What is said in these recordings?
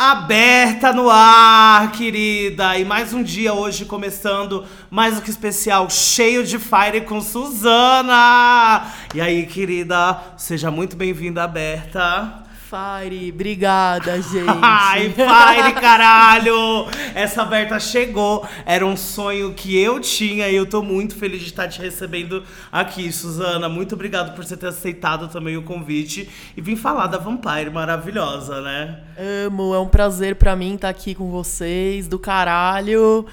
Aberta no ar, querida! E mais um dia hoje começando, mais do que especial, cheio de fire com Suzana! E aí, querida, seja muito bem-vinda, Aberta. Fire, obrigada, gente. Ai, Fire, caralho! Essa Berta chegou. Era um sonho que eu tinha e eu tô muito feliz de estar te recebendo aqui, Suzana. Muito obrigado por você ter aceitado também o convite e vir falar da Vampire maravilhosa, né? Amo, é um prazer para mim estar aqui com vocês, do caralho.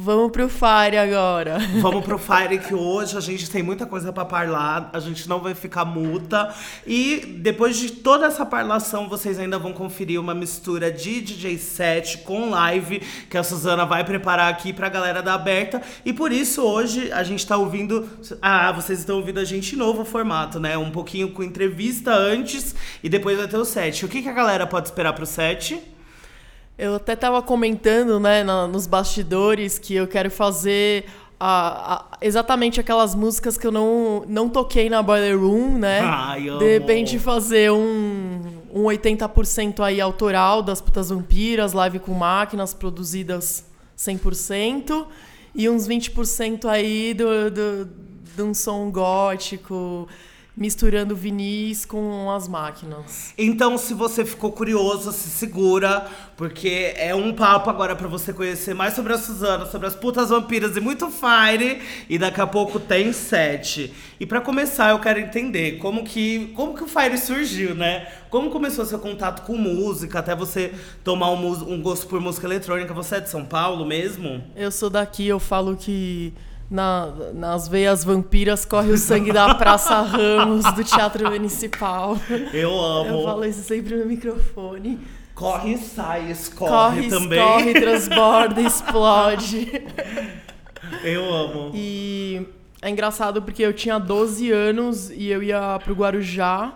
Vamos pro Fire agora. Vamos pro Fire que hoje a gente tem muita coisa para falar, a gente não vai ficar muta. E depois de toda essa parlação, vocês ainda vão conferir uma mistura de DJ set com live que a Suzana vai preparar aqui pra galera da Aberta. E por isso hoje a gente tá ouvindo, ah, vocês estão ouvindo a gente novo formato, né? Um pouquinho com entrevista antes e depois vai ter o set. O que, que a galera pode esperar pro set? Eu até tava comentando, né, na, nos bastidores, que eu quero fazer a, a, exatamente aquelas músicas que eu não, não toquei na Boiler Room, né? Ai. De repente fazer um, um 80% aí autoral das Putas Vampiras, live com máquinas produzidas 100%, e uns 20% aí do, do, de um som gótico, misturando vinis com as máquinas. Então, se você ficou curioso, se segura, porque é um papo agora para você conhecer mais sobre a Suzana, sobre as putas vampiras e muito fire. E daqui a pouco tem sete. E para começar, eu quero entender como que, como que o fire surgiu, né? Como começou seu contato com música, até você tomar um, um gosto por música eletrônica. Você é de São Paulo mesmo? Eu sou daqui, eu falo que na, nas veias vampiras corre o sangue da Praça Ramos, do Teatro Municipal. Eu amo. Eu falo isso sempre no microfone. Corre e sai, escorre corre, também. Corre, transborda, explode. Eu amo. E é engraçado porque eu tinha 12 anos e eu ia pro Guarujá.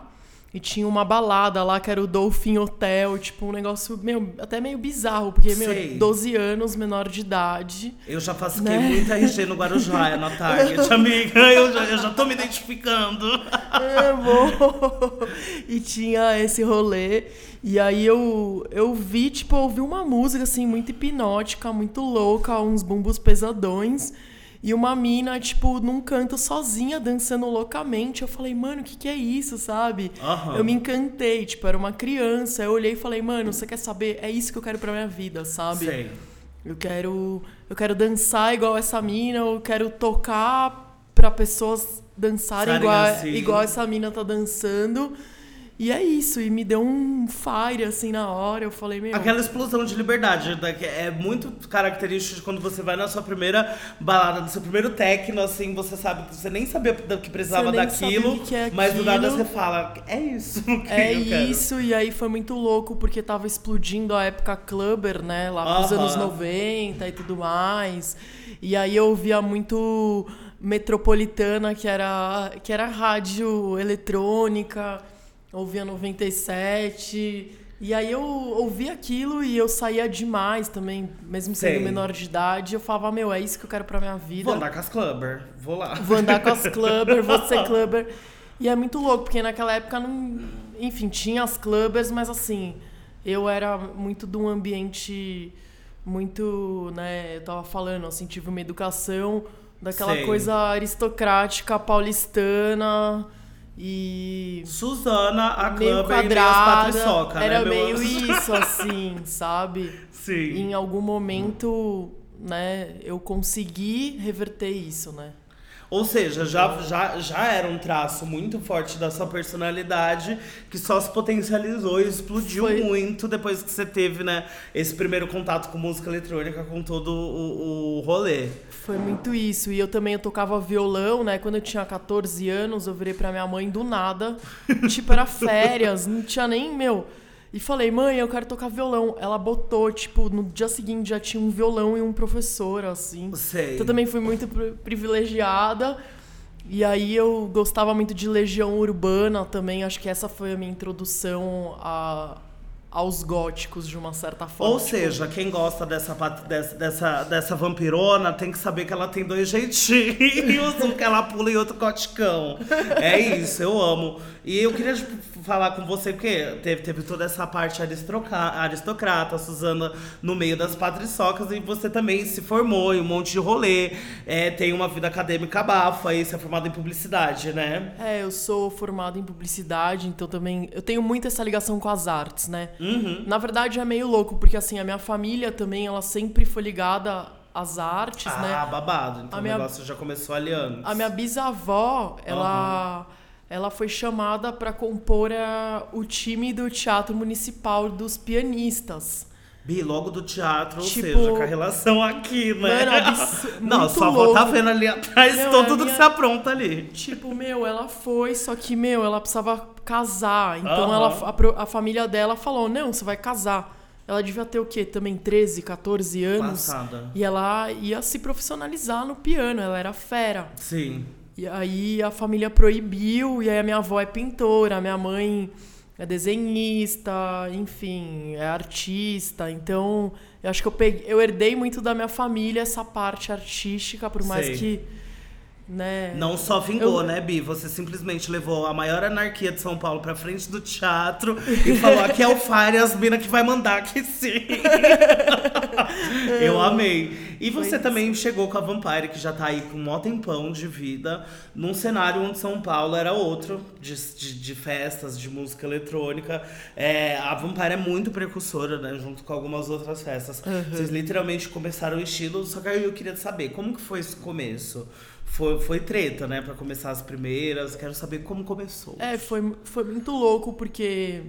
E tinha uma balada lá que era o Dolphin Hotel, tipo, um negócio meu, até meio bizarro, porque, Sei. meu, 12 anos, menor de idade. Eu já faço Né? muita RG no Guarujá, é na Target, amiga. Eu já, eu já tô me identificando. Amo! e tinha esse rolê. E aí eu, eu vi, tipo, eu ouvi uma música, assim, muito hipnótica, muito louca, uns bumbos pesadões. E uma mina, tipo, num canto sozinha, dançando loucamente. Eu falei, mano, o que, que é isso, sabe? Aham. Eu me encantei, tipo, era uma criança. Eu olhei e falei, mano, você quer saber? É isso que eu quero pra minha vida, sabe? Sei. Eu quero, eu quero dançar igual essa mina, eu quero tocar pra pessoas dançarem Sarem igual, assim. igual essa mina tá dançando. E é isso, e me deu um fire assim na hora. Eu falei, meu. Aquela explosão de liberdade né, é muito característico de quando você vai na sua primeira balada, no seu primeiro techno, assim, você sabe que você nem sabia que precisava daquilo, que é mas do nada você fala, é isso que É isso, e aí foi muito louco, porque tava explodindo a época clubber, né? Lá pros Aham. anos 90 e tudo mais. E aí eu ouvia muito Metropolitana, que era, que era rádio eletrônica, ouvia 97. E aí eu ouvia aquilo e eu saía demais também, mesmo sendo Sei. menor de idade. Eu falava, meu, é isso que eu quero pra minha vida. Vou andar com as clubber, vou lá. Vou andar com as clubbers, vou ser clubber. E é muito louco, porque naquela época não. Enfim, tinha as clubbers, mas assim, eu era muito de um ambiente muito, né, eu tava falando, assim, tive uma educação daquela Sei. coisa aristocrática paulistana e Suzana, a meio clubber e minhas quadrada. patriçoca, era né, meio anjo? isso, assim, sabe? Sim. em algum momento, né, eu consegui reverter isso, né? Ou seja, já, já, já era um traço muito forte da sua personalidade que só se potencializou e explodiu Foi. muito depois que você teve, né, esse primeiro contato com música eletrônica, com todo o, o rolê. Foi muito isso. E eu também eu tocava violão, né? Quando eu tinha 14 anos, eu virei pra minha mãe do nada. tipo, era férias, não tinha nem, meu. E falei, mãe, eu quero tocar violão. Ela botou, tipo, no dia seguinte já tinha um violão e um professor, assim. Sei. Então eu também fui muito pri- privilegiada. E aí eu gostava muito de Legião Urbana também. Acho que essa foi a minha introdução a, aos góticos, de uma certa forma. Ou Tipo, seja, quem gosta dessa, dessa, dessa, dessa vampirona tem que saber que ela tem dois jeitinhos, um que ela pula e outro coticão. É isso, eu amo. E eu queria falar com você, porque teve, teve toda essa parte aristocrata, a Suzana no meio das patriçocas, e você também se formou em um monte de rolê, é, tem uma vida acadêmica bafa, e você é formado em publicidade, né? É, eu sou formado em publicidade, então também. Eu tenho muito essa ligação com as artes, né? Uhum. Na verdade é meio louco, porque assim, a minha família também, ela sempre foi ligada às artes, ah, né? babado. Então A o minha- negócio já começou ali antes. A minha bisavó, ela, ela foi chamada para compor a- o time do Teatro Municipal dos Pianistas. Bi, logo do teatro, ou Tipo- seja, com a relação aqui, né? Mano, absu- Não, sua avó tá vendo ali atrás Não, todo tudo minha- que se apronta ali. Tipo, meu, ela foi, só que, meu, ela precisava casar. Então Aham. ela, a, a família dela falou: não, você vai casar. Ela devia ter o quê? Também 13, 14 anos. Passada. E ela ia se profissionalizar no piano, ela era fera. Sim. E aí a família proibiu, e aí a minha avó é pintora, a minha mãe é desenhista, enfim, é artista. Então, eu acho que eu, peguei, eu herdei muito da minha família essa parte artística, por mais Sei. que. Né, Não só vingou, Eu- né, Bi? Você simplesmente levou a maior anarquia de São Paulo pra frente do teatro e falou: aqui é o Fire, as minas que vai mandar aqui sim. Eu amei. E você também chegou com a Vampire, que já tá aí com um mó tempão de vida, num cenário onde São Paulo era outro, de, de, de festas, de música eletrônica. É, a Vampire é muito precursora, né? Junto com algumas outras festas. Vocês literalmente começaram o estilo, só que aí eu queria saber, como que foi esse começo? Foi, foi treta, né? Pra começar as primeiras. Quero saber como começou. É, foi, foi muito louco porque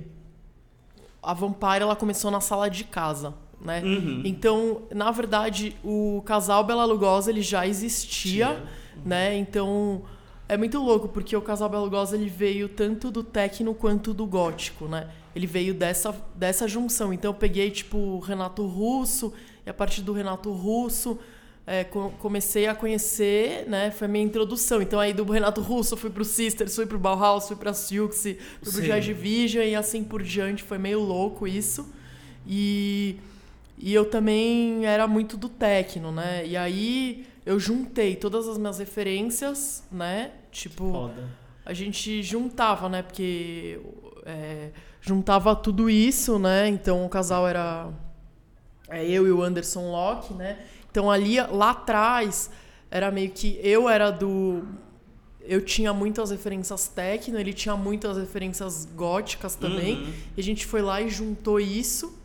a Vampire ela começou na sala de casa, né? Uhum. Então, na verdade, o casal Bela Lugosa ele já existia, né? Então, é muito louco porque o casal Bela Lugosa ele veio tanto do techno quanto do gótico, né? Ele veio dessa, dessa junção. Então, eu peguei tipo o Renato Russo e a partir do Renato Russo é, co- comecei a conhecer, né? Foi a minha introdução. Então aí do Renato Russo fui pro Sisters, fui pro Bauhaus, fui pra Siouxsie, fui pro Sim. Joy Division e assim por diante. Foi meio louco isso. E, e eu também era muito do techno, né? E aí eu juntei todas as minhas referências, né? Tipo, Foda. a gente juntava, né? Porque é, juntava tudo isso, né? Então o casal era é, eu e o Anderson Locke, né? Então ali lá atrás era meio que eu era do eu tinha muitas referências techno, ele tinha muitas referências góticas também. Uhum. E a gente foi lá e juntou isso.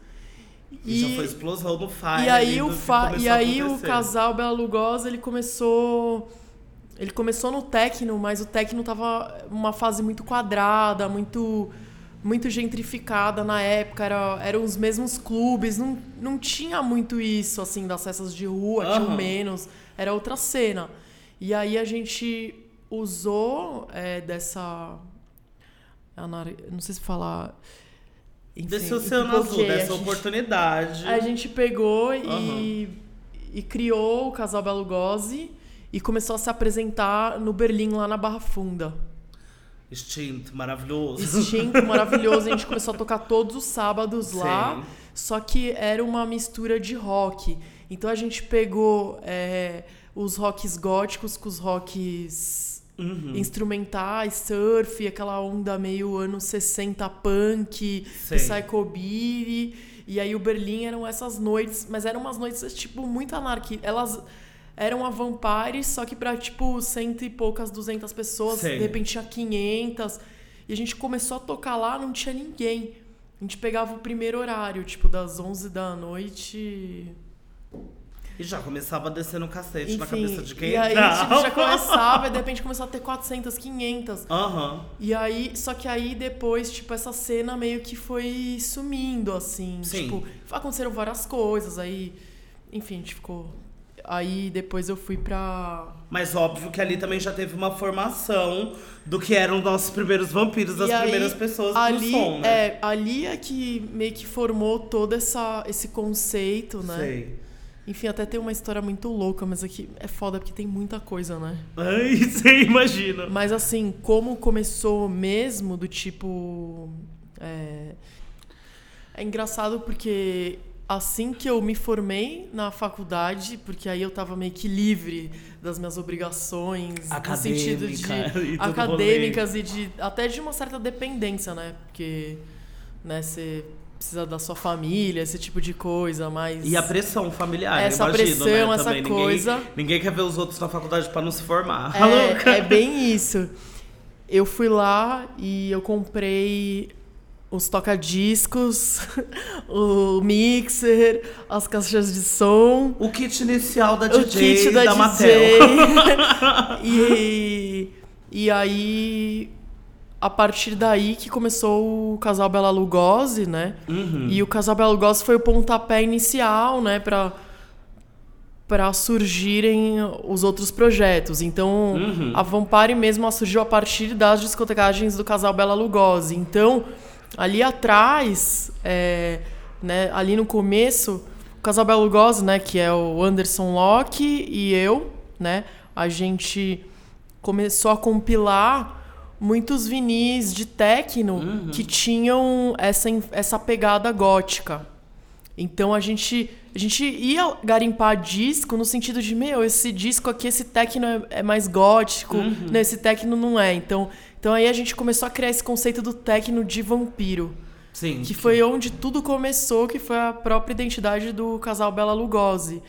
E, já foi explosão no Fire. E aí, o, do fa e aí o casal Bela Lugosa, ele começou. Ele começou no techno, mas o techno tava uma fase muito quadrada, muito muito gentrificada na época, era, eram os mesmos clubes, não, não tinha muito isso, assim, das festas de rua, tinham Aham. menos, era outra cena. E aí a gente usou é, dessa... Não sei se falar... Enfim, Desse oceano azul, dessa gente- oportunidade. a gente pegou e, Aham. e criou o casal Belo Gozzi e começou a se apresentar no Berlim, lá na Barra Funda. Instinto, maravilhoso. Instinto maravilhoso, a gente começou a tocar todos os sábados lá, Sim. só que era uma mistura de rock. Então a gente pegou é, os rocks góticos com os rocks Uhum. instrumentais, surf, aquela onda meio anos 60 punk, Sei. psychobilly. E aí o Berlim eram essas noites, mas eram umas noites tipo muito anarquistas. Elas eram a Vampire, só que pra tipo cento e poucas, duzentas pessoas, Sei. de repente tinha 500. E a gente começou a tocar lá, não tinha ninguém. A gente pegava o primeiro horário, tipo das 11 da noite E já começava descendo o cacete na enfim, cabeça de quem e aí tipo, já começava e de repente começou a ter 400, 500. Aham. E aí, só que aí depois, tipo, essa cena meio que foi sumindo, assim. Sim. Tipo, aconteceram várias coisas, aí. Enfim, a gente ficou. Aí depois eu fui pra. Mas óbvio que ali também já teve uma formação do que eram nossos primeiros vampiros, das aí, primeiras pessoas ali, do som, né? É, ali é que meio que formou todo essa, esse conceito, né? Sei. Enfim, até tem uma história muito louca, mas aqui é foda porque tem muita coisa, né? Ai, você imagina. Mas assim, como começou mesmo, do tipo. É, é engraçado porque assim que eu me formei na faculdade, porque aí eu tava meio que livre das minhas obrigações, no sentido de Acadêmica e acadêmicas e de até de uma certa dependência, né? Porque né, você precisa da sua família, esse tipo de coisa, mas E a pressão familiar, Essa imagino, pressão, né, essa também. coisa. Ninguém, ninguém quer ver os outros na faculdade pra não se formar. É, é bem isso. Eu fui lá e eu comprei os toca-discos, o mixer, as caixas de som, O kit inicial da o DJ kit da, da, e, e aí, a partir daí que começou o Casal Bela Lugosi, né? Uhum. E o Casal Bela Lugosi foi o pontapé inicial, né? Pra, pra surgirem os outros projetos. Então, Uhum. a Vampire mesmo surgiu a partir das discotecagens do Casal Bela Lugosi. Então, ali atrás, é, né, ali no começo, o Casal Bela Lugosi, né, que é o Anderson Locke e eu, né, a gente começou a compilar muitos vinis de techno que tinham essa, essa pegada gótica. Então a gente, a gente ia garimpar disco no sentido de, meu, esse disco aqui, esse techno é, é mais gótico, né, esse techno não é. Então, então aí a gente começou a criar esse conceito do techno de vampiro. Sim. Que foi onde tudo começou, que foi a própria identidade do casal Bela Lugosi.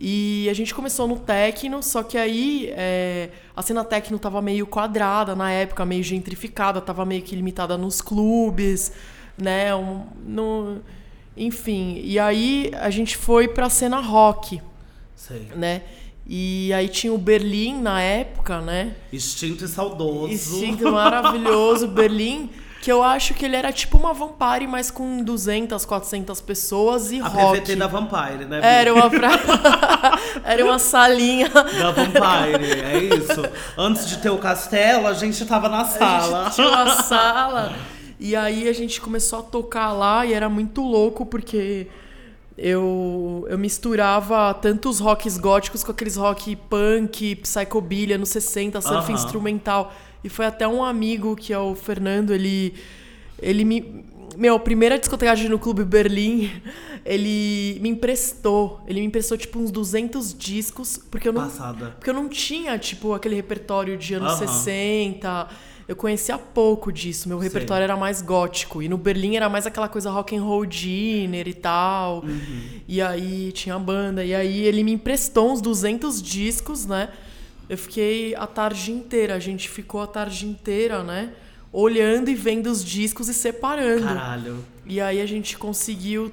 E a gente começou no techno, só que aí é, a cena techno tava meio quadrada na época, meio gentrificada, tava meio que limitada nos clubes, né? Um, no, enfim, e aí a gente foi pra cena rock, Sei. né? E aí tinha o Berlim na época, né? Instinto e saudoso. Instinto maravilhoso, Berlim, que eu acho que ele era tipo uma Vampire, mas com 200, 400 pessoas e A rock. PVT da Vampire, né? Era uma pra... era uma salinha. Da Vampire, é isso. Antes de ter o castelo, a gente tava na A sala. gente tinha uma sala. E aí a gente começou a tocar lá e era muito louco porque eu, eu misturava tantos rocks góticos com aqueles rock punk, psychobilly, nos 60, surf Aham. instrumental. E foi até um amigo que é o Fernando, ele ele me meu, a primeira discotecagem no Clube Berlim, ele me emprestou. Ele me emprestou tipo uns 200 discos, porque eu não Passada. porque eu não tinha, tipo, aquele repertório de anos Aham. 60. Eu conhecia pouco disso. Meu repertório era mais gótico. E no Berlim era mais aquela coisa rock and roll dinner e tal. Uhum. E aí tinha a banda. E aí ele me emprestou uns 200 discos, né? Eu fiquei a tarde inteira. A gente ficou a tarde inteira, né? Olhando e vendo os discos e separando. Caralho. E aí a gente conseguiu,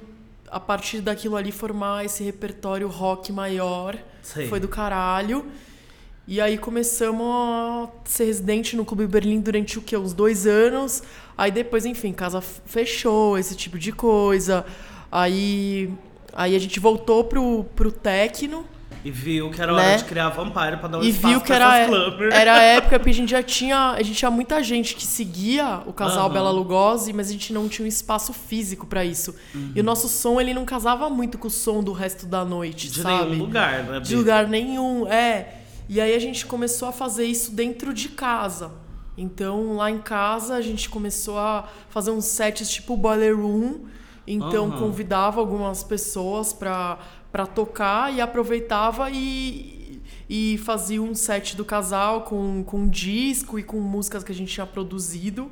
a partir daquilo ali, formar esse repertório rock maior. Sei. Foi do caralho. E aí começamos a ser residente no Clube Berlim durante o quê? Uns dois anos. Aí depois, enfim, casa fechou, esse tipo de coisa. Aí, aí a gente voltou pro, pro Tecno. E viu que era Né? hora de criar Vampire pra dar um E espaço viu que pra era, essas clubbers. era a época que a gente já tinha. A gente tinha muita gente que seguia o casal Aham. Bela Lugosi, mas a gente não tinha um espaço físico pra isso. Uhum. E o nosso som, ele não casava muito com o som do resto da noite, De sabe? nenhum lugar, né? De lugar nenhum, é. E aí a gente começou a fazer isso dentro de casa. Então, lá em casa, a gente começou a fazer uns sets tipo Boiler Room. Então, Aham. convidava algumas pessoas pra tocar e aproveitava e, e fazia um set do casal com, com disco e com músicas que a gente tinha produzido,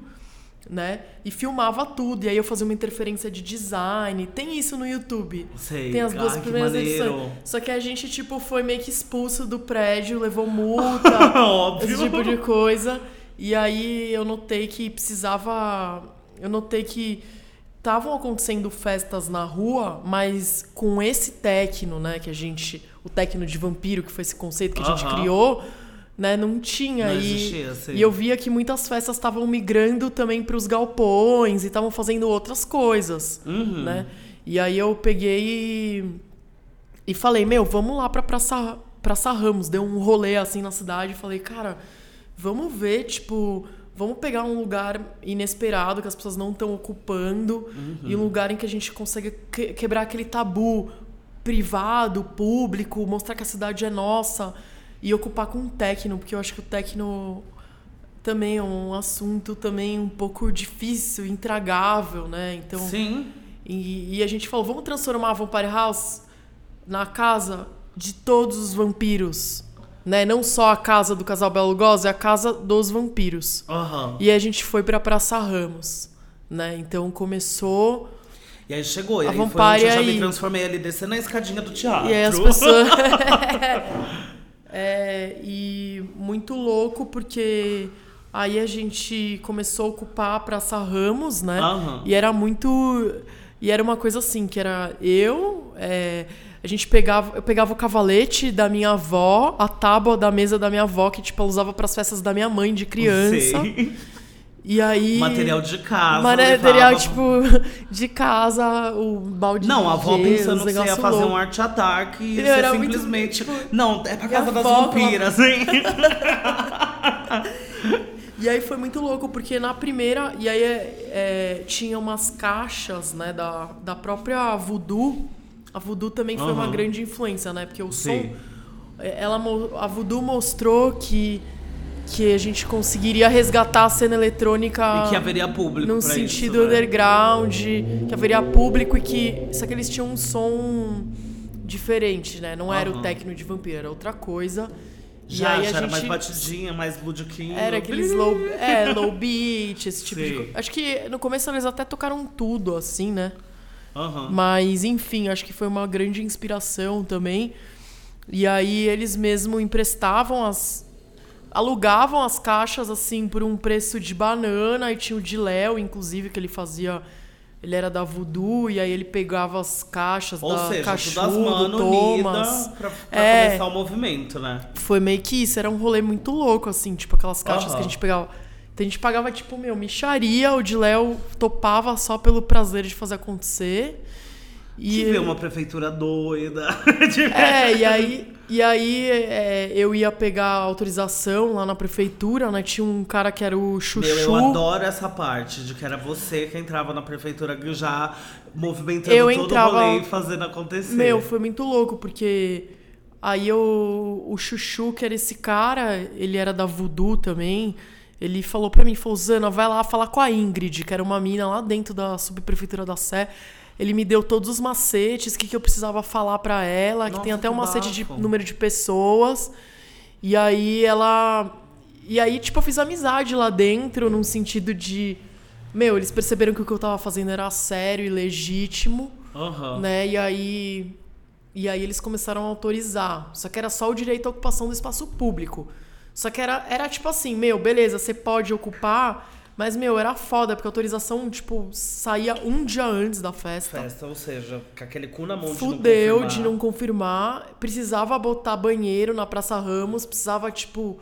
né? E filmava tudo. E aí eu fazia uma interferência de design. Tem isso no YouTube. Sei. Tem as duas que primeiras maneiro. edições. Só que a gente, tipo, foi meio que expulso do prédio, levou multa, Óbvio. esse tipo de coisa. E aí eu notei que precisava. Eu notei que estavam acontecendo festas na rua, mas com esse tecno, né, que a gente. O tecno de vampiro, que foi esse conceito que a gente Aham. criou, né, não tinha. Não e, existia, assim. e eu via que muitas festas estavam migrando também para os galpões e estavam fazendo outras coisas Uhum. né? E aí eu peguei e, e falei, meu, vamos lá pra Praça, Praça Ramos. Deu um rolê assim na cidade e falei, cara, vamos ver, tipo, vamos pegar um lugar inesperado que as pessoas não estão ocupando e um lugar em que a gente consegue que- quebrar aquele tabu privado, público, mostrar que a cidade é nossa e ocupar com techno, porque eu acho que o techno também é um assunto também um pouco difícil, intragável, né? Então, Sim. E, e a gente falou, vamos transformar a Vampire House na casa de todos os vampiros. Né? Não só a casa do casal Belo Lugosi, é a casa dos vampiros. Aham. E a gente foi pra Praça Ramos. Né? Então começou. E aí chegou, e A aí foi onde eu já me aí. transformei ali, descendo a escadinha do teatro. E aí as pessoas. é, e muito louco porque aí a gente começou a ocupar a Praça Ramos, né? Aham. E era muito. E era uma coisa assim, que era eu. é, a gente pegava. Eu pegava o cavalete da minha avó, a tábua da mesa da minha avó, que tipo, ela usava pras festas da minha mãe de criança. Sei. E aí. Material de casa. Material, levava- tipo, de casa, o balde Não, a avó pensando que você ia fazer louco. um arte ataque e você era muito, simplesmente. tipo, não, é pra casa das vampiras, hein? E aí foi muito louco, porque na primeira. E aí é, é, tinha umas caixas, né, da, da própria Voodoo. A Voodoo também foi uma Aham. grande influência, né? Porque o som. é, Ela, a Voodoo mostrou que, que a gente conseguiria resgatar a cena eletrônica E que haveria público. num sentido isso, né? underground, que haveria público e que. Só que eles tinham um som diferente, né? Não era o techno de vampiro, era outra coisa. Já, e aí já a era gente mais batidinha, mais ludiquinho. era aqueles low, é, low beat, esse tipo de coisa. Acho que no começo eles até tocaram tudo, assim, né? Aham. Mas, enfim, acho que foi uma grande inspiração também. E aí eles mesmo emprestavam as. Alugavam as caixas, assim, por um preço de banana. E tinha o de Léo, inclusive, que ele fazia. Ele era da Voodoo, e aí ele pegava as caixas Ou da seja, Cachu, todas as do manos Thomas. pra, pra É. começar o movimento, né? Foi meio que isso, era um rolê muito louco, assim, tipo aquelas caixas Aham. que a gente pegava. Então a gente pagava, tipo, meu, micharia, o de Léo topava só pelo prazer de fazer acontecer. E Que vê uma prefeitura doida. É, e aí, e aí é, eu ia pegar autorização lá na prefeitura, né? Tinha um cara que era o Chuchu. Meu, eu adoro essa parte de que era você que entrava na prefeitura já movimentando Eu todo entrava- o rolê e fazendo acontecer. Meu, foi muito louco, porque aí eu, o Chuchu, que era esse cara, ele era da Voodoo também. Ele falou pra mim, falou, Zana, vai lá falar com a Ingrid, que era uma mina lá dentro da subprefeitura da Sé. Ele me deu todos os macetes, o que, que eu precisava falar pra ela, que Nossa, tem até um que macete de bafo. número de pessoas. E aí ela. E aí, tipo, eu fiz amizade lá dentro, num sentido de. Meu, eles perceberam que o que eu tava fazendo era sério e legítimo Aham. né? E aí e aí eles começaram a autorizar. Só que era só o direito à ocupação do espaço público. Só que era, era tipo assim, meu, beleza, você pode ocupar, mas meu, era foda, porque a autorização, tipo, saía um dia antes da festa. Festa, ou seja, com aquele cu na mão Fudeu de de não não confirmar. Precisava botar banheiro na Praça Ramos, precisava, tipo.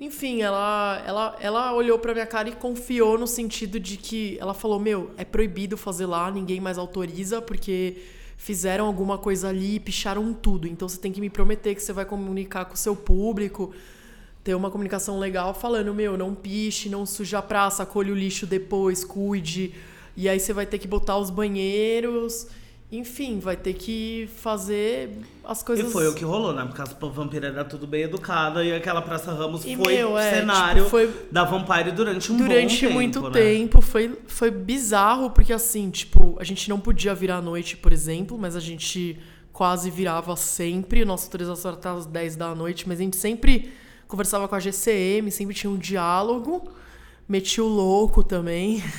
Enfim, ela, ela, ela olhou pra minha cara e confiou no sentido de que ela falou: Meu, é proibido fazer lá, ninguém mais autoriza, porque fizeram alguma coisa ali e picharam tudo. Então você tem que me prometer que você vai comunicar com o seu público, ter uma comunicação legal falando: Meu, não piche, não suje a praça, colhe o lixo depois, cuide. E aí você vai ter que botar os banheiros. Enfim, vai ter que fazer as coisas. E foi o que rolou, né? Porque as vampiras era tudo bem educada e aquela Praça Ramos E, foi meu, é, cenário tipo, foi- da Vampire durante um bom Durante tempo, muito né? tempo foi, foi bizarro, porque assim, tipo, a gente não podia virar à noite, por exemplo, mas a gente quase virava sempre. Nossa autorização era até às 10 da noite, mas a gente sempre conversava com a GCM, sempre tinha um diálogo. Metia o louco também.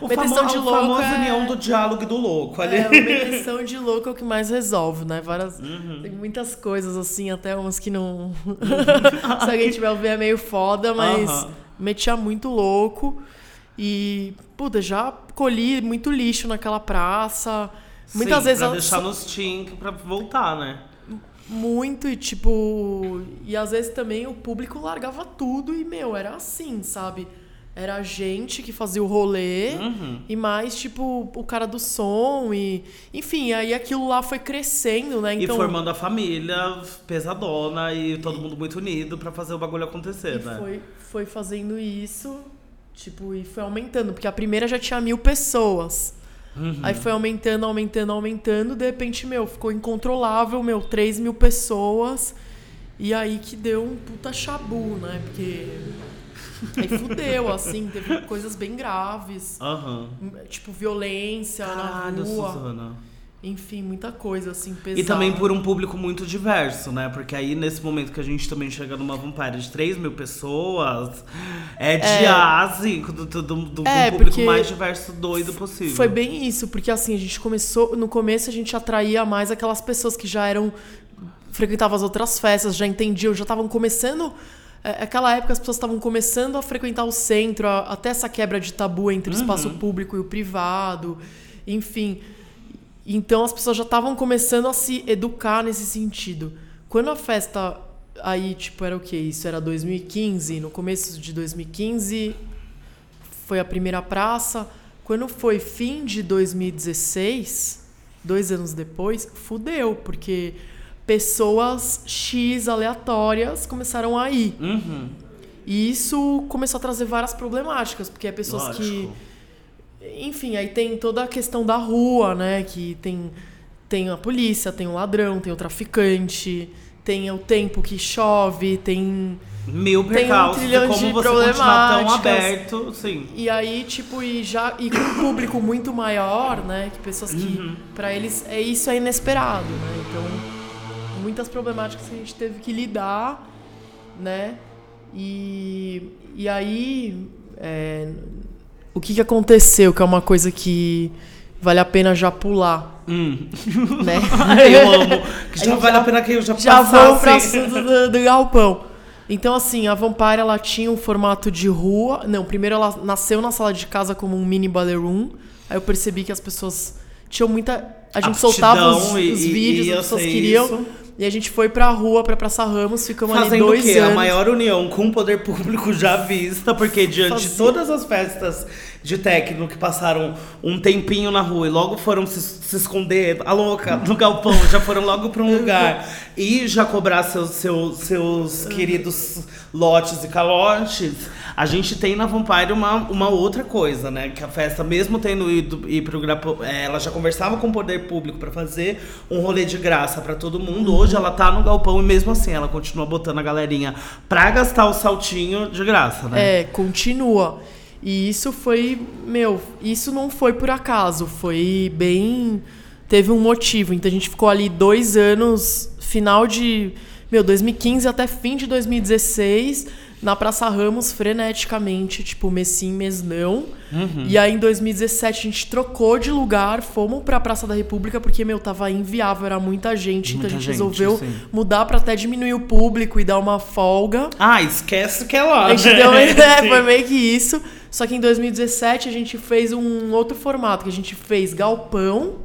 O, o, famo- de louco famoso é- união do diálogo e do louco ali. É, o meteção de louco é o que mais resolve, né? Várias, Uhum. Tem muitas coisas, assim, até umas que não. Se alguém tiver ouvir é meio foda, mas Aham. metia muito louco. E, puta, já colhi muito lixo naquela praça. Muitas Sim, vezes. Pra ela deixar nos tink pra voltar, né? Muito, e tipo. E às vezes também o público largava tudo e, meu, era assim, sabe? Era a gente que fazia o rolê Uhum. e mais, tipo, o cara do som e. Enfim, aí aquilo lá foi crescendo, né? Então, E formando a família pesadona e todo mundo muito unido pra fazer o bagulho acontecer, E né? foi, foi fazendo isso, tipo, e foi aumentando, porque a primeira já tinha mil pessoas. Uhum. Aí foi aumentando, aumentando, aumentando, de repente, meu, ficou incontrolável, meu, 3 mil pessoas. E aí que deu um puta chabu, né? Porque Aí fudeu, assim, teve coisas bem graves. Aham. Tipo, violência na rua. Suzana. Enfim, muita coisa, assim, pesada. E também por um público muito diverso, né? Porque aí, nesse momento que a gente também chega numa Vampire de 3 mil pessoas, é de É. do, do, do, É, público porque mais diverso doido possível. Foi bem isso, porque assim, a gente começou. No começo a gente atraía mais aquelas pessoas que já eram. frequentavam as outras festas, já entendiam, já estavam começando. é, Aquela época as pessoas estavam começando a frequentar o centro, a- até essa quebra de tabu entre o espaço público e o privado, enfim. Então as pessoas já estavam começando a se educar nesse sentido. Quando a festa aí, tipo, era o quê? Isso era 2015, no começo de 2015 foi a primeira praça. Quando foi fim de 2016, dois anos depois, fudeu, porque pessoas X aleatórias começaram a ir. Uhum. E isso começou a trazer várias problemáticas, porque é pessoas que. Enfim, aí tem toda a questão da rua, né? Que tem, tem a polícia, tem o ladrão, tem o traficante, tem o tempo que chove, tem. Mil Tem um percalços de como de você continuar tão aberto, sim. E aí, tipo, e já e com um público muito maior, né? Que pessoas que Uhum. pra eles é isso é inesperado, né? Então, muitas problemáticas que a gente teve que lidar, né? E e aí é, o que que aconteceu, que é uma coisa que vale a pena já pular, Hum. né? Eu amo. Que já vale já- a pena que eu já, já pro passasse. assunto do, do galpão. Então, assim, a Vampire, ela tinha um formato de rua. Não, primeiro ela nasceu na sala de casa como um mini ballroom. Aí eu percebi que as pessoas tinham muita... A gente Aptidão soltava os, e- os vídeos, e as pessoas queriam. isso. E a gente foi pra rua, pra Praça Ramos, ficamos ali Fazendo o dois quê? anos. A maior união com o poder público já vista, porque diante de todas as festas de técnico que passaram um tempinho na rua e logo foram se, se esconder, a louca, no galpão, já foram logo pra um lugar e já cobrar seus, seus, seus queridos lotes e calotes, a gente tem na Vampire uma, uma outra coisa, né? Que a festa, mesmo tendo ido ir pro Grapo, é, ela já conversava com o poder público pra fazer um rolê de graça pra todo mundo. Hoje ela tá no galpão e mesmo assim ela continua botando a galerinha pra gastar o saltinho de graça, né? É, continua. E isso foi, meu, isso não foi por acaso, foi bem. Teve um motivo. Então a gente ficou ali dois anos, final de, meu, 2015 até fim de 2016, na Praça Ramos, freneticamente, tipo, mês sim, mês não. Uhum. E aí em 2017 a gente trocou de lugar, fomos pra Praça da República, porque, meu, tava inviável, era muita gente, então Muita a gente gente, resolveu sim. mudar pra até diminuir o público e dar uma folga. Ah, esquece que é lá. A gente né? deu uma ideia, foi meio que isso. Só que em 2017 a gente fez um outro formato, que a gente fez galpão,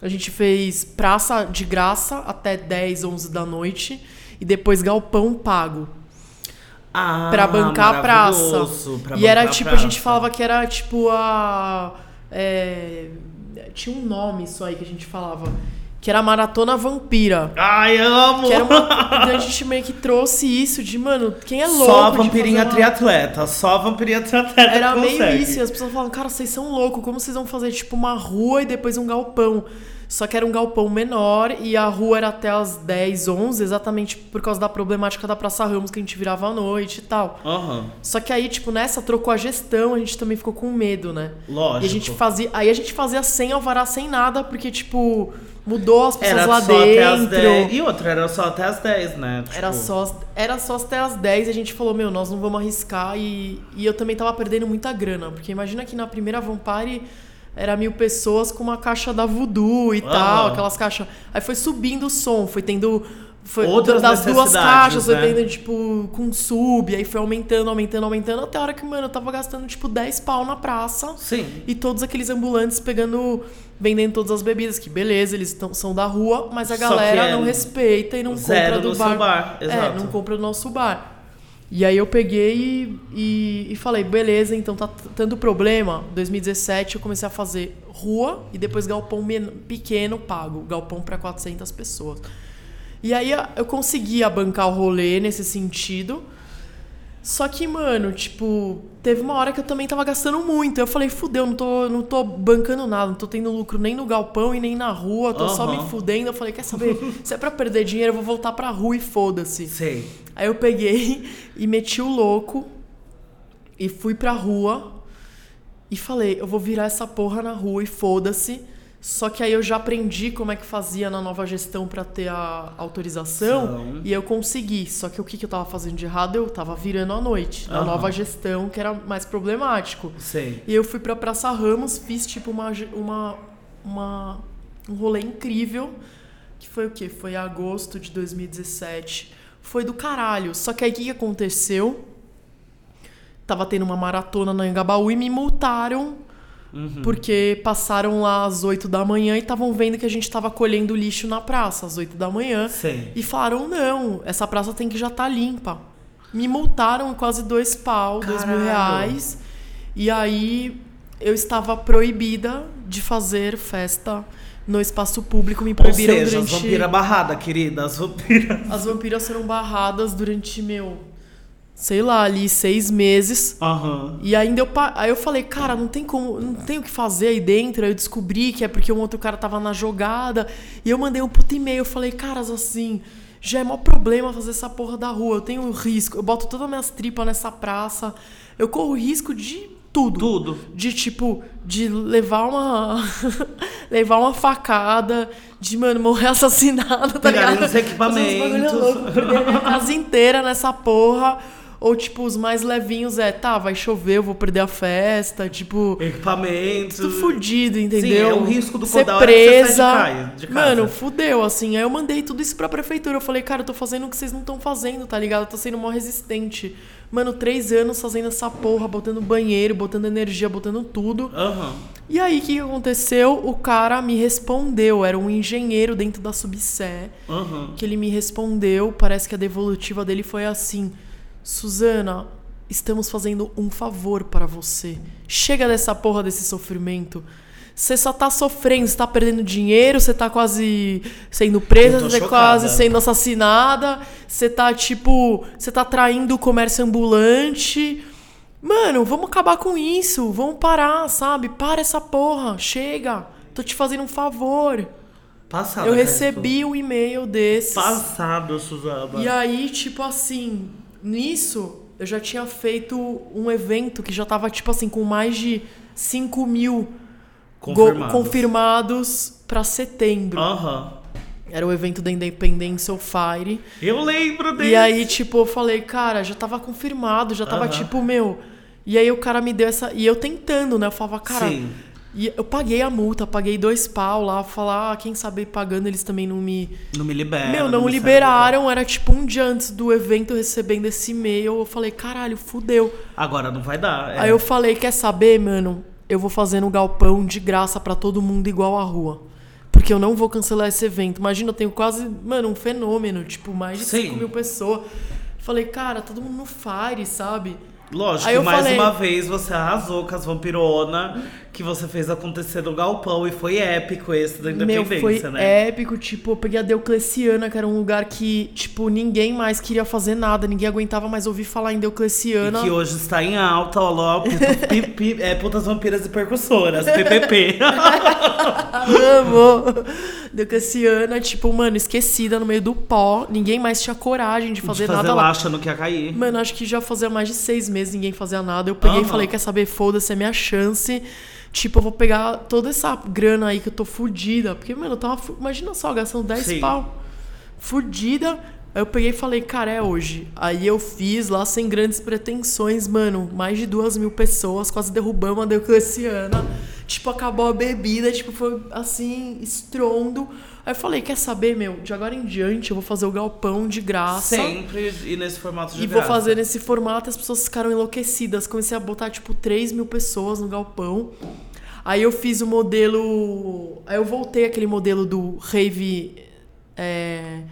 a gente fez praça de graça até 10, 11 da noite, e depois galpão pago. Ah, Pra bancar a praça. pra e era a tipo, a praça. gente falava que era tipo a. é, tinha um nome isso aí que a gente falava. Que era a Maratona Vampira. Ai, amo! Que era uma. a gente meio que trouxe isso de, mano, quem é louco? Só a vampirinha uma- triatleta, só a vampirinha triatleta Era meio isso, e as pessoas falavam, cara, vocês são loucos, como vocês vão fazer tipo uma rua e depois um galpão? Só que era um galpão menor e a rua era até as 10, 11, exatamente por causa da problemática da Praça Ramos que a gente virava à noite e tal. Aham, Só que aí, tipo, nessa trocou a gestão, a gente também ficou com medo, né? lógico. E a gente fazia, aí a gente fazia sem alvará, sem nada, porque tipo, mudou as pessoas Era lá só até as dentro. 10. E outra, era só até as 10, né? Era Tipo, só, as- era só até as 10 e a gente falou, meu, nós não vamos arriscar. E, e eu também tava perdendo muita grana. Porque imagina que na primeira Vampire era mil pessoas com uma caixa da Voodoo e tal, aquelas caixas. Aí foi subindo o som, foi tendo. Foi Outras das duas caixas, foi né? tendo, tipo, com sub, aí foi aumentando, aumentando, aumentando, até a hora que, mano, eu tava gastando, tipo, 10 pau na praça. Sim. E todos aqueles ambulantes pegando, vendendo todas as bebidas, que beleza, eles tão, são da rua, mas a galera é não respeita e não zero compra do no bar. bar, É, exato. não compra do nosso bar. E aí eu peguei e, e, e falei, beleza, então tá tanto problema. 2017 eu comecei a fazer rua e depois galpão pequeno pago, galpão para 400 pessoas. E aí eu conseguia bancar o rolê nesse sentido. Só que, mano, tipo, teve uma hora que eu também tava gastando muito. Eu falei, fudeu, não tô, não tô bancando nada, não tô tendo lucro nem no galpão e nem na rua, tô só Aham. me fudendo. Eu falei, quer saber? Se é pra perder dinheiro, eu vou voltar pra rua e foda-se. Sei. Aí eu peguei e meti o louco e fui pra rua e falei, eu vou virar essa porra na rua e foda-se. Só que aí eu já aprendi como é que fazia na nova gestão para ter a autorização e eu consegui. Só que o que, que eu tava fazendo de errado? Eu tava virando à noite, na Aham. nova gestão, que era mais problemático. Sei. E eu fui pra Praça Ramos, fiz tipo uma, uma, uma um rolê incrível, que foi o quê? Foi agosto de 2017. Foi do caralho. Só que aí o que, aconteceu? Tava tendo uma maratona no Engabaú e me multaram Uhum. porque passaram lá às 8 da manhã e estavam vendo que a gente tava colhendo lixo na praça às 8 da manhã. Sei. E falaram, não, essa praça tem que já estar limpa. Me multaram quase dois pau, dois mil Caralho. reais. E aí eu estava proibida de fazer festa no espaço público. Me Ou proibiram seja, as durante. vampiras barrada, querida. As vampiras. As vampiras foram barradas durante, meu, sei lá, ali seis meses. Aham. E ainda eu, aí eu falei, cara, não tem como, não tem o que fazer aí dentro. Aí eu descobri que é porque um outro cara tava na jogada. E eu mandei um puto e-mail. Eu falei, caras, assim, já é maior problema fazer essa porra da rua. Eu tenho risco. Eu boto todas as minhas tripas nessa praça. Eu corro risco de tudo. Tudo. De tipo, de levar uma. levar uma facada, de, mano, morrer assassinada, tá Pegarem ligado? os equipamentos. Fazer uns bagulho louco, perder minha casa inteira nessa porra. Ou, tipo, os mais levinhos é, tá, vai chover, eu vou perder a festa, tipo. Equipamentos. Tudo fudido, entendeu? Sim, é o risco do Ser você presa. de ca- de casa. Mano, fudeu, assim. Aí eu mandei tudo isso pra prefeitura. Eu falei, cara, eu tô fazendo o que vocês não estão fazendo, tá ligado? Eu tô sendo mó resistente. Mano, três anos fazendo essa porra, botando banheiro, botando energia, botando tudo. Aham. E aí, o que aconteceu? O cara me respondeu. Era um engenheiro dentro da Subsé Aham. que ele me respondeu. Parece que a devolutiva dele foi assim: Suzana, estamos fazendo um favor para você. Chega dessa porra desse sofrimento. Você só tá sofrendo, você tá perdendo dinheiro, você tá quase sendo presa, você tá quase sendo assassinada, você tá tipo, você tá traindo o comércio ambulante. Mano, vamos acabar com isso, vamos parar, sabe? Para essa porra, chega. Tô te fazendo um favor. Passada. Eu cara, recebi um e-mail desses. Passado, Suzana. E aí, tipo assim, nisso, eu já tinha feito um evento que já tava, tipo assim, com mais de 5 mil Confirmados. confirmados pra setembro. Aham. Era o evento da Independência Fire. Eu lembro dele. E aí, tipo, eu falei, cara, já tava confirmado, já tava Aham. tipo, meu. E aí o cara me deu essa. E eu tentando, né? Eu falava, cara. Sim. E eu paguei a multa, paguei dois pau lá, falar, ah, quem sabe pagando eles também não me. Não me libera. Meu, não me liberaram, era tipo um dia antes do evento recebendo esse e-mail. Eu falei, caralho, fudeu. Agora não vai dar. é. Aí eu falei, quer saber, mano? Eu vou fazer no galpão de graça pra todo mundo igual a rua. Porque eu não vou cancelar esse evento. Imagina, eu tenho quase, mano, um fenômeno, tipo, mais de Sim. 5 mil pessoas. Falei, cara, todo mundo no Fire, sabe? Lógico, mais falei- uma vez você arrasou com as vampirona que você fez acontecer no galpão e foi épico esse da Meu, independência, foi né? épico, tipo, eu peguei a Deucleciana, que era um lugar que, tipo, ninguém mais queria fazer nada, ninguém aguentava mais ouvir falar em Deucleciana. E que hoje está em alta, ó, lá, puta- pi- pi- é, putas vampiras e percussoras, PPP. Amo! Deucleciana, tipo, mano, esquecida no meio do pó, ninguém mais tinha coragem de fazer, de fazer nada lá achando que ia cair. Mano, acho que já fazia mais de seis meses ninguém fazia nada. Eu peguei e Aham. falei, quer saber, foda-se, é minha chance. Tipo, eu vou pegar toda essa grana aí que eu tô fudida. Porque, mano, eu tava. Imagina só, gastando 10 Sim. pau. Fudida. Aí eu peguei e falei, cara, é hoje. Aí eu fiz lá sem grandes pretensões, mano. Mais de duas mil pessoas, quase derrubamos a Deucleciana. Tipo, acabou a bebida, tipo, foi assim, estrondo. Aí eu falei, quer saber, meu, de agora em diante eu vou fazer o galpão de graça. Sempre e nesse formato de E vou graça. fazer nesse formato, as pessoas ficaram enlouquecidas. Comecei a botar, tipo, 3 mil pessoas no galpão. Aí eu fiz o modelo. Aí eu voltei aquele modelo do rave é,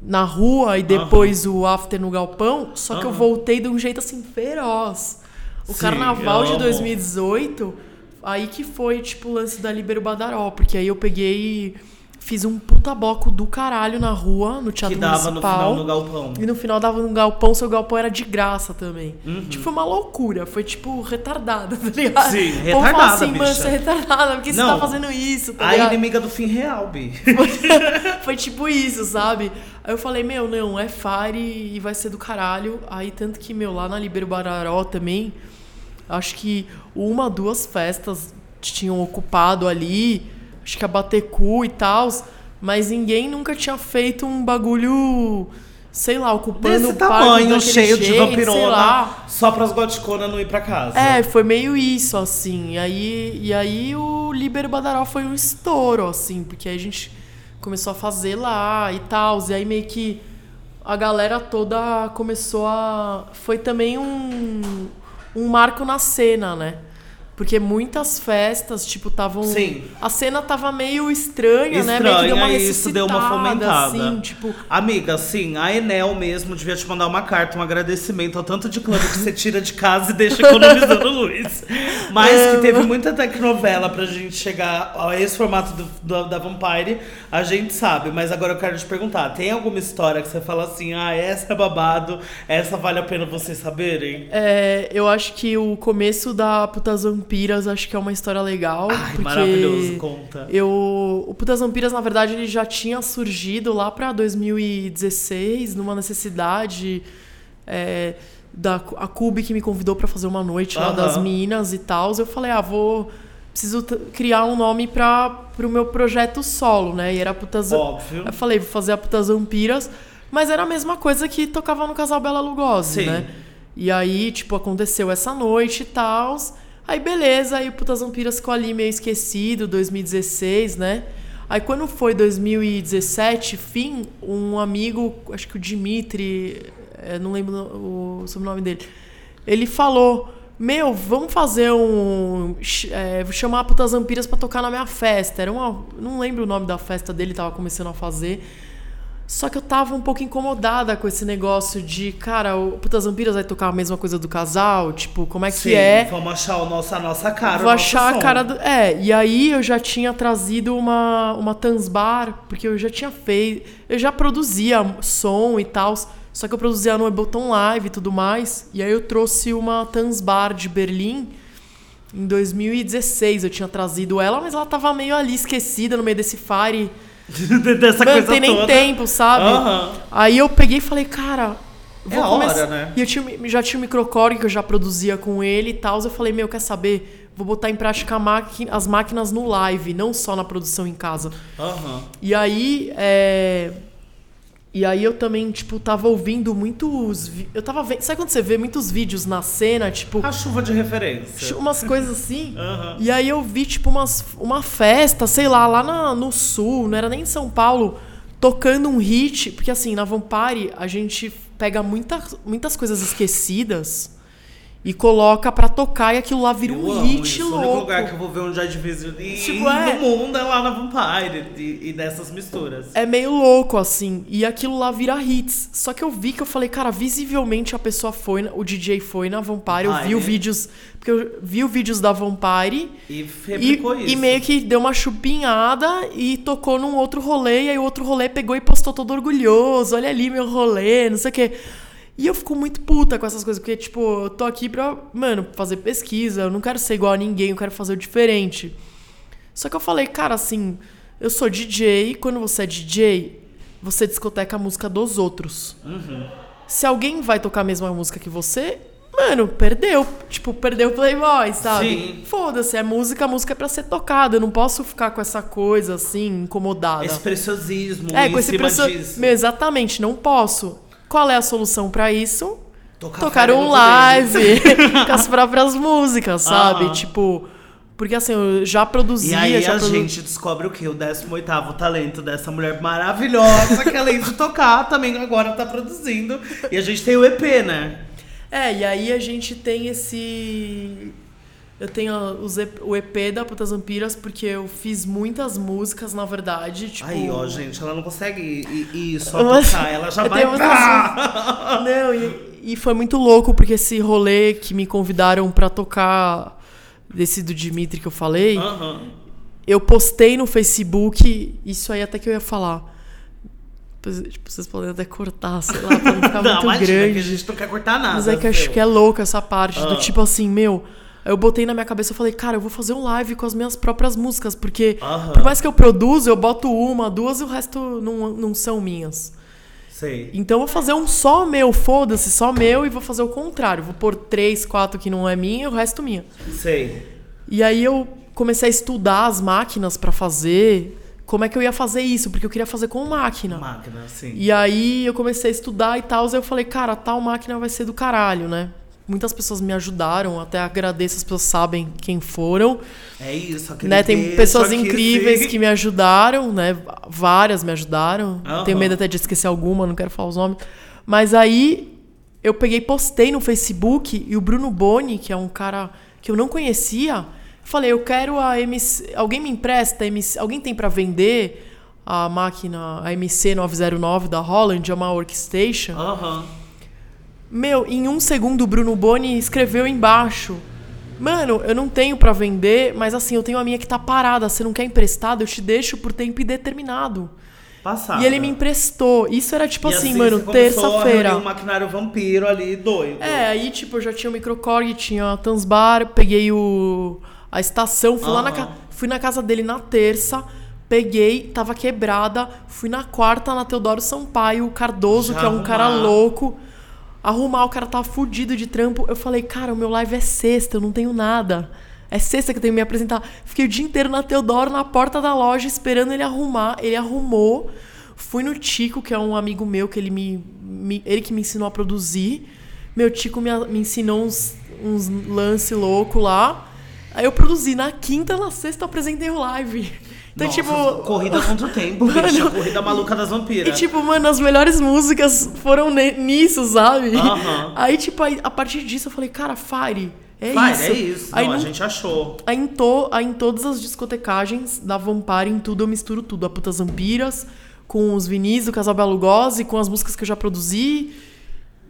na rua e depois o after no galpão. Só que eu voltei de um jeito assim feroz. O Sim, carnaval de amo. 2018, aí que foi, tipo, o lance da Libero Badaró. Porque aí eu peguei e fiz um puta bloco do caralho na rua, no Que Teatro dava no Municipal. final no galpão. E no final dava um galpão, seu galpão era de graça também. Uhum. Tipo, foi uma loucura. Foi, tipo, retardada, tá ligado? Sim, retardada, fala assim, mano, bicha. você é retardada, por que você tá fazendo isso, tá A ligado? inimiga do fim real, Bi. Foi tipo isso, sabe? Aí eu falei, meu, não, é Fire e vai ser do caralho. Aí tanto que, meu, lá na Libero Bararó também, Acho que uma, duas festas tinham ocupado ali, acho que a Batecu e tal, mas ninguém nunca tinha feito um bagulho, sei lá, ocupando Desse o tamanho, cheio de jeito, sei vampirona, lá. só pras goticonas não ir pra casa. É, foi meio isso, assim. E aí, e aí o Liber Badaró foi um estouro, assim, porque aí a gente começou a fazer lá e tal. E aí meio que a galera toda começou a. Foi também um, um marco na cena, né? Porque muitas festas, tipo, estavam. Sim. A cena tava meio estranha, né? Meio que deu uma Estranha, isso deu uma fomentada. Assim, tipo, Amiga, sim, a Enel mesmo devia te mandar uma carta, um agradecimento ao tanto de clube que você tira de casa e deixa economizando luz. Mas que teve muita tecnovela pra gente chegar a esse formato do, do- da Vampire, a gente sabe. Mas agora eu quero te perguntar: tem alguma história que você fala assim, ah, essa é babado, essa vale a pena vocês saberem? É, eu acho que o começo da Putas Vampiras acho que é uma história legal. Ai, porque maravilhoso, conta. Eu, o Putas Vampiras, na verdade, ele já tinha surgido lá pra 2016, numa necessidade é, da a Cube que me convidou pra fazer uma noite lá Aham. das Minas e tal. Eu falei, ah, vou preciso criar um nome para pro meu projeto solo, né? E era Putas Óbvio. Eu falei, vou fazer a Putas Vampiras, mas era a mesma coisa que tocava no Casal Bela Lugosi, Sim. né? E aí, tipo, aconteceu essa noite e tal. Aí, beleza, aí o Putas Vampiras ficou ali meio esquecido, 2016, né? Aí, quando foi 2017, fim, um amigo, acho que o Dimitri, eh, não lembro o sobrenome dele, ele falou: Meu, vamos fazer um. eh, vou chamar Putas Vampiras pra tocar na minha festa. Era uma. Não lembro o nome da festa dele, tava começando a fazer. Só que eu tava um pouco incomodada com esse negócio de, cara, o Putas Vampiras vai tocar a mesma coisa do casal? Tipo, como é que Sim, é? vamos achar o nosso, a nossa cara. Vou achar som. a cara do. É, e aí eu já tinha trazido uma, uma Tansbar, porque eu já tinha feito. Eu já produzia som e tal. Só que eu produzia no Ableton Live e tudo mais. E aí eu trouxe uma Tansbar de Berlim. Em 2016 eu tinha trazido ela, mas ela tava meio ali esquecida no meio desse fire. Dessa Mano, coisa tem nem toda. tempo, sabe? Aham. Aí eu peguei e falei, cara. É a hora, né? E eu tinha, já tinha o microcore que eu já produzia com ele e tal. Eu falei, meu, quer saber? Vou botar em prática as máquinas no live, não só na produção em casa. Aham. E aí, é... E aí eu também, tipo, tava ouvindo muitos... Eu tava vendo... Sabe quando você vê muitos vídeos na cena, tipo... A chuva de referência. Umas coisas assim. Aham. E aí eu vi, tipo, umas, uma festa, sei lá, lá na- no sul, não era nem em São Paulo, tocando um hit. Porque assim, na Vampire a gente pega muitas muitas coisas esquecidas e coloca pra tocar e aquilo lá vira Eu um hit isso. O único louco. lugar que eu vou ver um Division e, Tipo, é. no mundo é lá na Vampire e, e dessas misturas. É meio louco, assim. E aquilo lá vira hits. Só que eu vi que eu falei, cara, visivelmente a pessoa foi, o DJ foi na Vampire. Eu vi é? vídeos. Porque eu vi o vídeos da Vampire. E E, e meio que deu uma chupinhada e tocou num outro rolê, e aí o outro rolê pegou e postou todo orgulhoso, olha ali meu rolê, não sei o quê. E eu fico muito puta com essas coisas, porque, tipo, eu tô aqui pra, mano, fazer pesquisa, eu não quero ser igual a ninguém, eu quero fazer o diferente. Só que eu falei, cara, assim, eu sou DJ, quando você é DJ, você discoteca a música dos outros. Se alguém vai tocar a mesma música que você, mano, perdeu. Tipo, perdeu o Playboy, sabe? Foda-se, é música, a música é pra ser tocada. Eu não posso ficar com essa coisa assim, incomodada. Esse preciosismo é, com esse cima. Meu, exatamente, não posso. Qual é a solução pra isso? Tocar Tocar um live com as próprias músicas, sabe? Tipo, porque assim, eu já produzia, E aí já a produ- gente descobre o quê? O 18º talento dessa mulher maravilhosa que além de tocar, também agora tá produzindo. E a gente tem o EP, né? É, e aí a gente tem esse. Eu tenho o EP da Putas Vampiras, porque eu fiz muitas músicas, na verdade. Tipo... Aí, ó, gente, ela não consegue ir, ir só Mas- tocar, ela já eu vai pra... Não, e, e foi muito louco, porque esse rolê que me convidaram pra tocar, desse do Dimitri que eu falei, Aham. eu postei no Facebook, isso aí até que eu ia falar. Tipo, vocês podem até cortar, sei lá, pra não ficar Não, muito imagina grande. que a gente não quer cortar nada. Mas é que eu acho que é louco essa parte do Ah. tipo assim, meu. Eu botei na minha cabeça eu falei, cara, eu vou fazer um live com as minhas próprias músicas, porque Aham. por mais que eu produza, eu boto uma, duas e o resto não, não são minhas. Sei. Então eu vou fazer um só meu, foda-se, só meu, e vou fazer o contrário. Vou pôr três, quatro que não é minha e o resto minha. Sei. E aí eu comecei a estudar as máquinas pra fazer, como é que eu ia fazer isso, porque eu queria fazer com máquina. Máquina, sim. E aí eu comecei a estudar e tal, e eu falei, cara, tal máquina vai ser do caralho, né? Muitas pessoas me ajudaram, até agradeço, as pessoas sabem quem foram. É isso, aquele Né? Tem pessoas incríveis sim. que me ajudaram, né? Várias me ajudaram. Aham. Tenho medo até de esquecer alguma, não quero falar os nomes. Mas aí eu peguei, postei no Facebook e o Bruno Boni, que é um cara que eu não conhecia, falei, eu quero a MC. Alguém me empresta? a MC, alguém tem pra vender a máquina, a MC909 da Holland, é uma workstation? Aham. Meu, em um segundo o Bruno Boni escreveu embaixo. Mano, eu não tenho pra vender, mas assim, eu tenho a minha que tá parada. Você não quer emprestada? Eu te deixo por tempo indeterminado. Passada. E ele me emprestou. Isso era tipo assim, você mano, terça-feira. um maquinário vampiro ali, doido. É, aí tipo, eu já tinha o microcorg, tinha a Tansbar, peguei o a estação, fui lá na, fui na casa dele na terça, peguei, tava quebrada, fui na quarta na Teodoro Sampaio, o Cardoso, Já que é um cara arrumar. louco. Arrumar, o cara tava fudido de trampo. Eu falei, cara, o meu live é sexta, eu não tenho nada. É sexta que eu tenho que me apresentar. Fiquei o dia inteiro na Teodoro, na porta da loja, esperando ele arrumar. Ele arrumou. Fui no Tico, que é um amigo meu, que ele me. me- ele que me ensinou a produzir. Meu Tico me, me ensinou uns, uns lance louco lá. Aí eu produzi. Na quinta, na sexta, eu apresentei o live. Então, Nossa, tipo. corrida contra o tempo, Mano. bicha. Corrida maluca das E vampiras. tipo, mano, as melhores músicas foram nisso, sabe? Aí, tipo, aí, a partir disso eu falei, cara, Fire, é Vai, isso. é isso. Aí, Não, a gente achou. aí, em to- aí em todas as discotecagens da Vampire, em tudo eu misturo tudo. A Putas Vampiras, com os vinis do Casal Belo Gozzi, com as músicas que eu já produzi.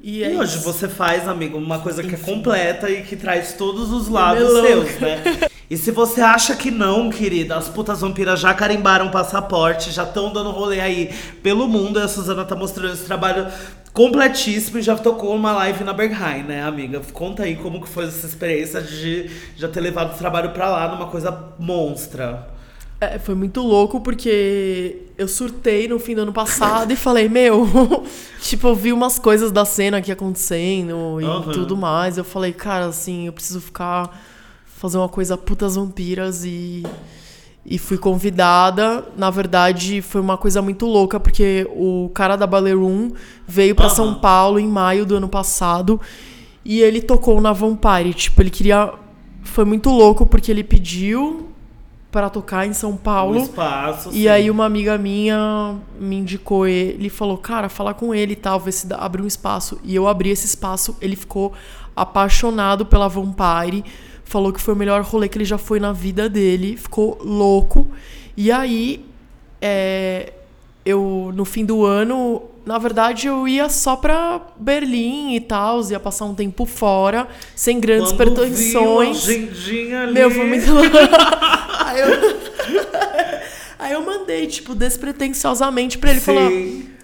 E, é E hoje isso. você faz, amigo, uma coisa que é completa e que traz todos os lados seus, né? E se você acha que não, querida, as putas vampiras já carimbaram passaporte, já estão dando rolê aí pelo mundo. E a Suzana tá mostrando esse trabalho completíssimo e já tocou uma live na Berghain, né, amiga? Conta aí como que foi essa experiência de já ter levado o trabalho pra lá numa coisa monstra. É, foi muito louco porque eu surtei no fim do ano passado e falei, meu, tipo, eu vi umas coisas da cena aqui acontecendo e Aham. tudo mais. Eu falei, cara, assim, eu preciso ficar. Fazer uma coisa putas vampiras e. E fui convidada. Na verdade, foi uma coisa muito louca, porque o cara da Ballroom veio pra Aham. São Paulo em maio do ano passado e ele tocou na Vampire. Tipo, ele queria. Foi muito louco porque ele pediu para tocar em São Um Paulo. espaço. E sim. aí uma amiga minha me indicou ele, falou, cara, fala com ele e tal, ver se dá- abre um espaço. E eu abri esse espaço, ele ficou apaixonado pela Vampire, falou que foi o melhor rolê que ele já foi na vida dele, ficou louco. E aí, é, eu, no fim do ano, na verdade, eu ia só pra Berlim e tal, ia passar um tempo fora, sem grandes Quando pretensões. viu ali. Meu, foi muito aí, eu... aí eu mandei, tipo, despretensiosamente pra ele. Sim. Falou,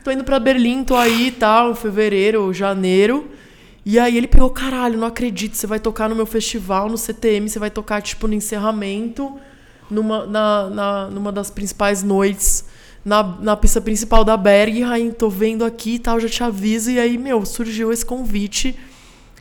tô indo pra Berlim, tô aí e tal, em fevereiro, janeiro. E aí ele pegou, caralho, não acredito, você vai tocar no meu festival, no CTM, você vai tocar, tipo, no encerramento, numa, na, na- numa das principais noites, na, na pista principal da Berg. Aí tô vendo aqui e tal, já te aviso. E aí, meu, surgiu esse convite.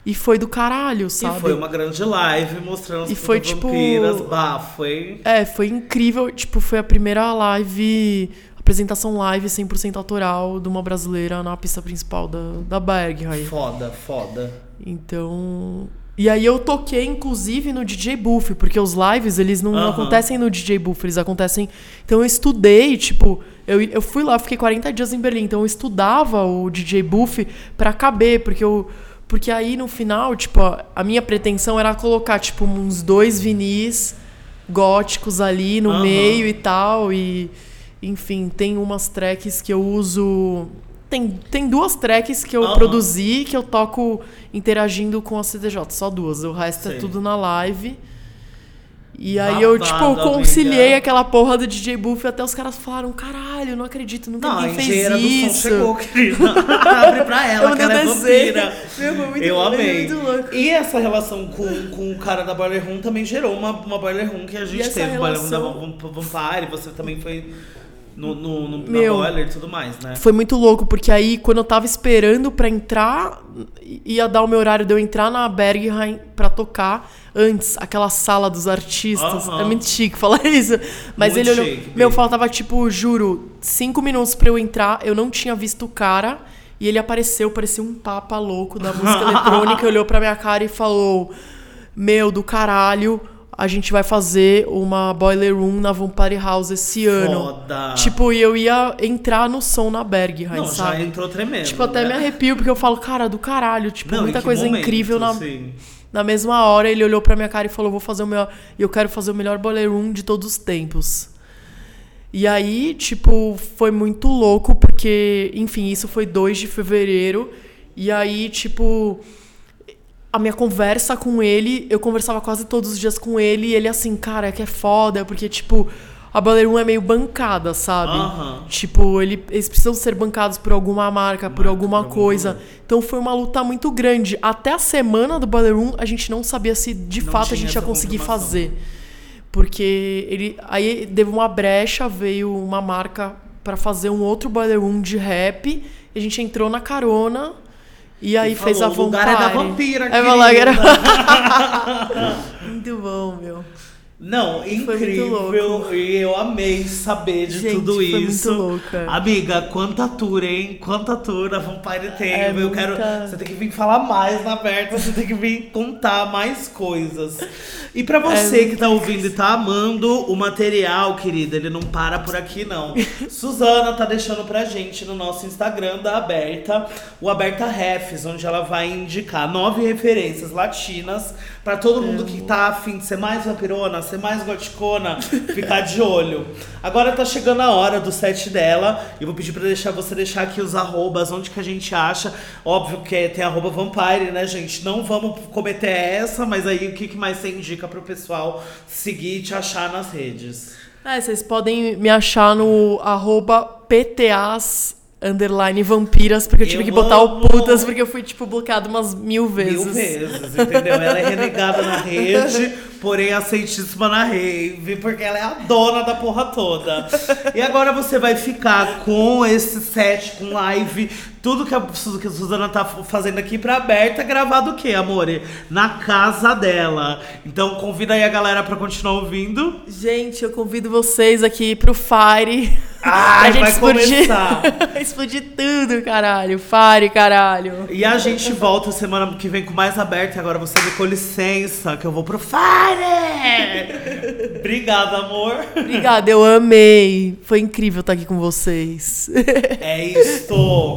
E foi do caralho, sabe? E foi uma grande live mostrando as E foi, tipo- vampiras. Bah, foi. É, foi incrível. Tipo, foi a primeira live, apresentação live 100% autoral de uma brasileira na pista principal da, da Berg. Aí. Foda, foda. Então. E aí eu toquei, inclusive, no DJ Buff, porque os lives, eles não, não acontecem no DJ Buff, eles acontecem. Então eu estudei, tipo, eu, eu fui lá, fiquei 40 dias em Berlim, então eu estudava o DJ Buff pra caber, porque eu. Porque aí no final, tipo, a, minha pretensão era colocar, tipo, uns dois vinis góticos ali no meio e tal. E, enfim, tem umas tracks que eu uso. Tem, tem duas tracks que eu Aham. produzi que eu toco interagindo com a CDJ, só duas. O resto Sei. é tudo na live. E aí eu, tipo, conciliei amiga. aquela porra do DJ Buff até os caras falaram: caralho, não acredito, nunca Não, ninguém fez engenheira do som isso. chegou, querida. Abre pra ela, Eu que ela é vampira. Meu, foi muito- Eu amei. muito louco. E essa relação com, com o cara da Boiler Room também gerou uma, uma Boiler Room que a gente essa teve. Boiler Room da relação- Vam- Vampire, você também foi no, no, no, Meu. na boiler e tudo mais, né? Foi muito louco, porque aí quando eu tava esperando pra entrar, ia dar o meu horário de eu entrar na Berghain pra tocar antes, aquela sala dos artistas. É muito chique falar isso. Mas Muito ele olhou. chique, meu, faltava, tipo, juro, cinco minutos pra eu entrar, eu não tinha visto o cara. E ele apareceu, parecia um papa louco da música eletrônica, olhou pra minha cara e falou: Meu, do caralho, a gente vai fazer uma Boiler Room na Vampire House esse ano. Foda. Tipo, e eu ia entrar no som na Berghain, não, sabe? já entrou tremendo. Tipo, até né? me arrepio, porque eu falo, cara, do caralho, tipo, Não, muita coisa momento, incrível na, assim? na mesma hora. Ele olhou pra minha cara e falou, vou fazer o melhor. Eu quero fazer o melhor boiler room de todos os tempos. E aí, tipo, foi muito louco, porque, enfim, isso foi 2 de fevereiro. E aí, tipo, a minha conversa com ele, eu conversava quase todos os dias com ele, e ele assim, cara, é que é foda, porque, tipo, a Boiler Room é meio bancada, sabe? Tipo, ele- eles precisam ser bancados por alguma marca, por Marca, alguma por coisa. coisa. Então foi uma luta muito grande. Até a semana do Boiler Room, a gente não sabia se de Não fato a gente ia conseguir fazer. Porque ele aí deu uma brecha, veio uma marca pra fazer um outro Boiler Room de rap, e a gente entrou na carona. E aí E fez a falou, "O lugar é da vampira, É, falar que era... querida." Muito bom, meu. Não, muito incrível. E eu amei saber de Gente, tudo isso. Amiga, quanta tour, hein? Quanta tour a Vampire tem. É eu muita- quero. Você tem que vir falar mais na aberta, você tem que vir contar mais coisas. E pra você É que tá ouvindo e tá amando o material, querida, ele não para por aqui, não. Suzana tá deixando pra gente no nosso Instagram da Aberta, o Aberta Refs, onde ela vai indicar nove referências latinas pra todo mundo que tá afim de ser mais vampirona, ser mais goticona, ficar de olho. Agora tá chegando a hora do set dela. E vou pedir pra deixar você deixar aqui os arrobas, onde que a gente acha. Óbvio que tem arroba Vampire, né, gente? Não vamos cometer essa, mas aí o que, que mais você indica pro pessoal seguir e te achar nas redes? É, vocês podem me achar no arroba PTAs underline vampiras, porque eu tive Eu que botar amo. o putas, porque eu fui, tipo, bloqueado umas mil vezes. Mil vezes, entendeu? Ela é renegada na rede, porém aceitíssima na rave, porque ela é a dona da porra toda. E agora você vai ficar com esse set, com live, tudo que a, que a Suzana tá fazendo aqui pra aberta, gravado o quê, amore? Na casa dela. Então convida aí a galera pra continuar ouvindo. Gente, eu convido vocês aqui pro Fire. Ai, vai explodir. começar. explodir tudo, caralho. Fire, caralho. E a gente volta semana que vem com mais aberto. E agora você me com licença, que eu vou pro Fire! Obrigada, amor. Obrigada, eu amei. Foi incrível estar aqui com vocês. É isto.